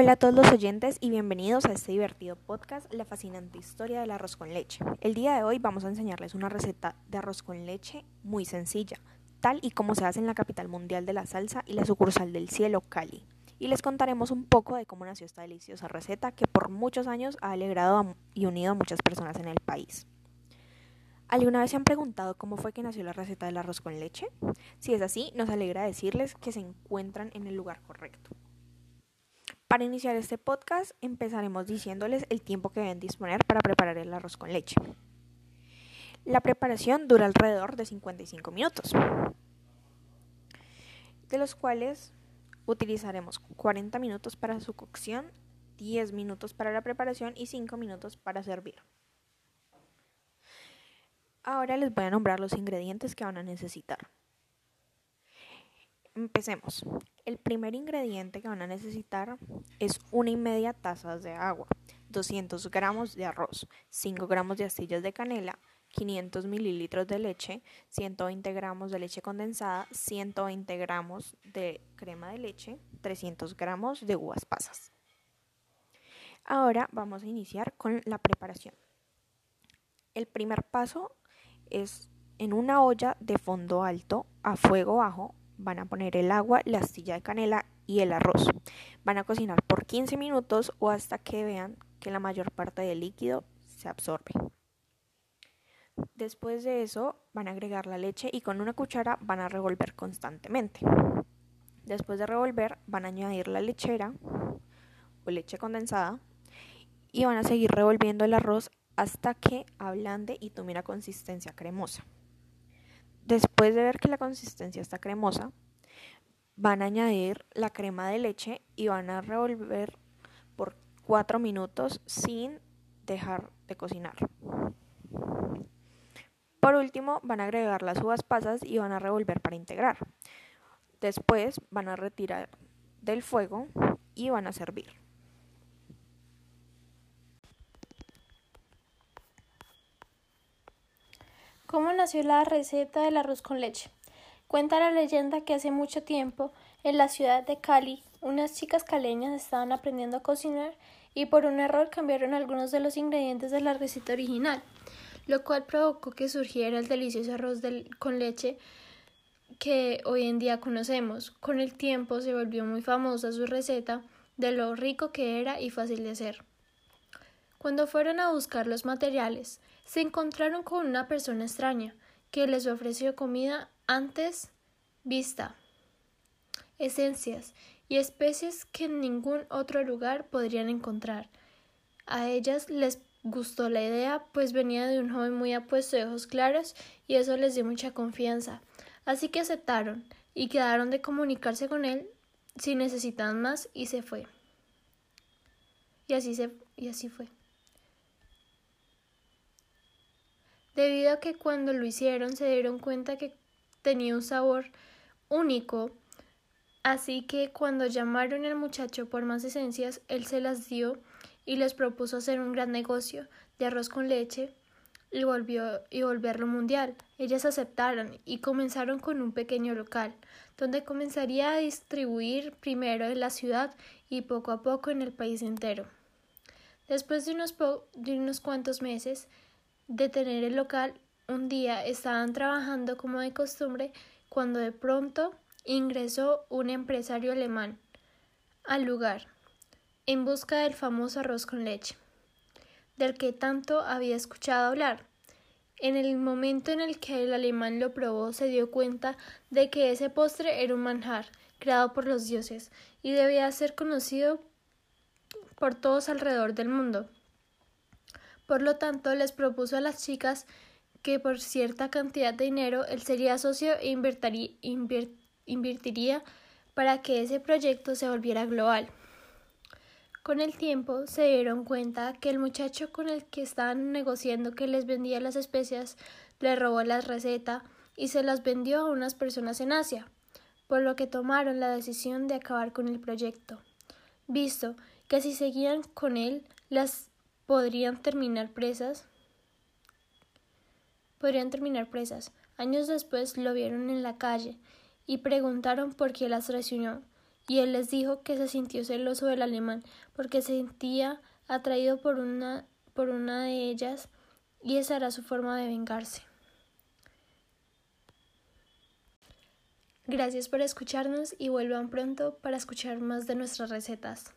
Hola a todos los oyentes y bienvenidos a este divertido podcast, La fascinante historia del arroz con leche. El día de hoy vamos a enseñarles una receta de arroz con leche muy sencilla, tal y como se hace en la capital mundial de la salsa y la sucursal del cielo, Cali. Y les contaremos un poco de cómo nació esta deliciosa receta que por muchos años ha alegrado y unido a muchas personas en el país. ¿Alguna vez se han preguntado cómo fue que nació la receta del arroz con leche? Si es así, nos alegra decirles que se encuentran en el lugar correcto. Para iniciar este podcast empezaremos diciéndoles el tiempo que deben disponer para preparar el arroz con leche. La preparación dura alrededor de 55 minutos, de los cuales utilizaremos 40 minutos para su cocción, 10 minutos para la preparación y 5 minutos para servir. Ahora les voy a nombrar los ingredientes que van a necesitar. Empecemos. El primer ingrediente que van a necesitar es una y media tazas de agua, 200 gramos de arroz, 5 gramos de astillas de canela, 500 mililitros de leche, 120 gramos de leche condensada, 120 gramos de crema de leche, 300 gramos de uvas pasas. Ahora vamos a iniciar con la preparación. El primer paso es en una olla de fondo alto a fuego bajo van a poner el agua, la astilla de canela y el arroz. Van a cocinar por 15 minutos o hasta que vean que la mayor parte del líquido se absorbe. Después de eso van a agregar la leche y con una cuchara van a revolver constantemente. Después de revolver van a añadir la lechera o leche condensada y van a seguir revolviendo el arroz hasta que ablande y tome una consistencia cremosa. Después de ver que la consistencia está cremosa, van a añadir la crema de leche y van a revolver por 4 minutos sin dejar de cocinar. Por último, van a agregar las uvas pasas y van a revolver para integrar. Después van a retirar del fuego y van a servir. ¿Cómo nació la receta del arroz con leche? Cuenta la leyenda que hace mucho tiempo, en la ciudad de Cali, unas chicas caleñas estaban aprendiendo a cocinar y por un error cambiaron algunos de los ingredientes de la receta original, lo cual provocó que surgiera el delicioso arroz con leche que hoy en día conocemos. Con el tiempo se volvió muy famosa su receta de lo rico que era y fácil de hacer. Cuando fueron a buscar los materiales, se encontraron con una persona extraña que les ofreció comida antes vista, esencias y especies que en ningún otro lugar podrían encontrar. A ellas les gustó la idea, pues venía de un joven muy apuesto de ojos claros y eso les dio mucha confianza. Así que aceptaron y quedaron de comunicarse con él si necesitaban más y se fue. Y así se y así fue. Debido a que cuando lo hicieron se dieron cuenta que tenía un sabor único, así que cuando llamaron al muchacho por más esencias, él se las dio y les propuso hacer un gran negocio de arroz con leche y, volvió, y volverlo mundial. Ellas aceptaron y comenzaron con un pequeño local, donde comenzaría a distribuir primero en la ciudad y poco a poco en el país entero. Después de unos, de unos cuantos meses, de tener el local, un día estaban trabajando como de costumbre cuando de pronto ingresó un empresario alemán al lugar en busca del famoso arroz con leche, del que tanto había escuchado hablar. En el momento en el que el alemán lo probó se dio cuenta de que ese postre era un manjar creado por los dioses y debía ser conocido por todos alrededor del mundo. Por lo tanto, les propuso a las chicas que por cierta cantidad de dinero él sería socio e invertiría para que ese proyecto se volviera global. Con el tiempo se dieron cuenta que el muchacho con el que estaban negociando que les vendía las especias le robó la receta y se las vendió a unas personas en Asia, por lo que tomaron la decisión de acabar con el proyecto, visto que si seguían con él las podrían terminar presas. Podrían terminar presas. Años después lo vieron en la calle y preguntaron por qué las traicionó, y él les dijo que se sintió celoso del alemán porque se sentía atraído por una, por una de ellas y esa era su forma de vengarse. Gracias por escucharnos y vuelvan pronto para escuchar más de nuestras recetas.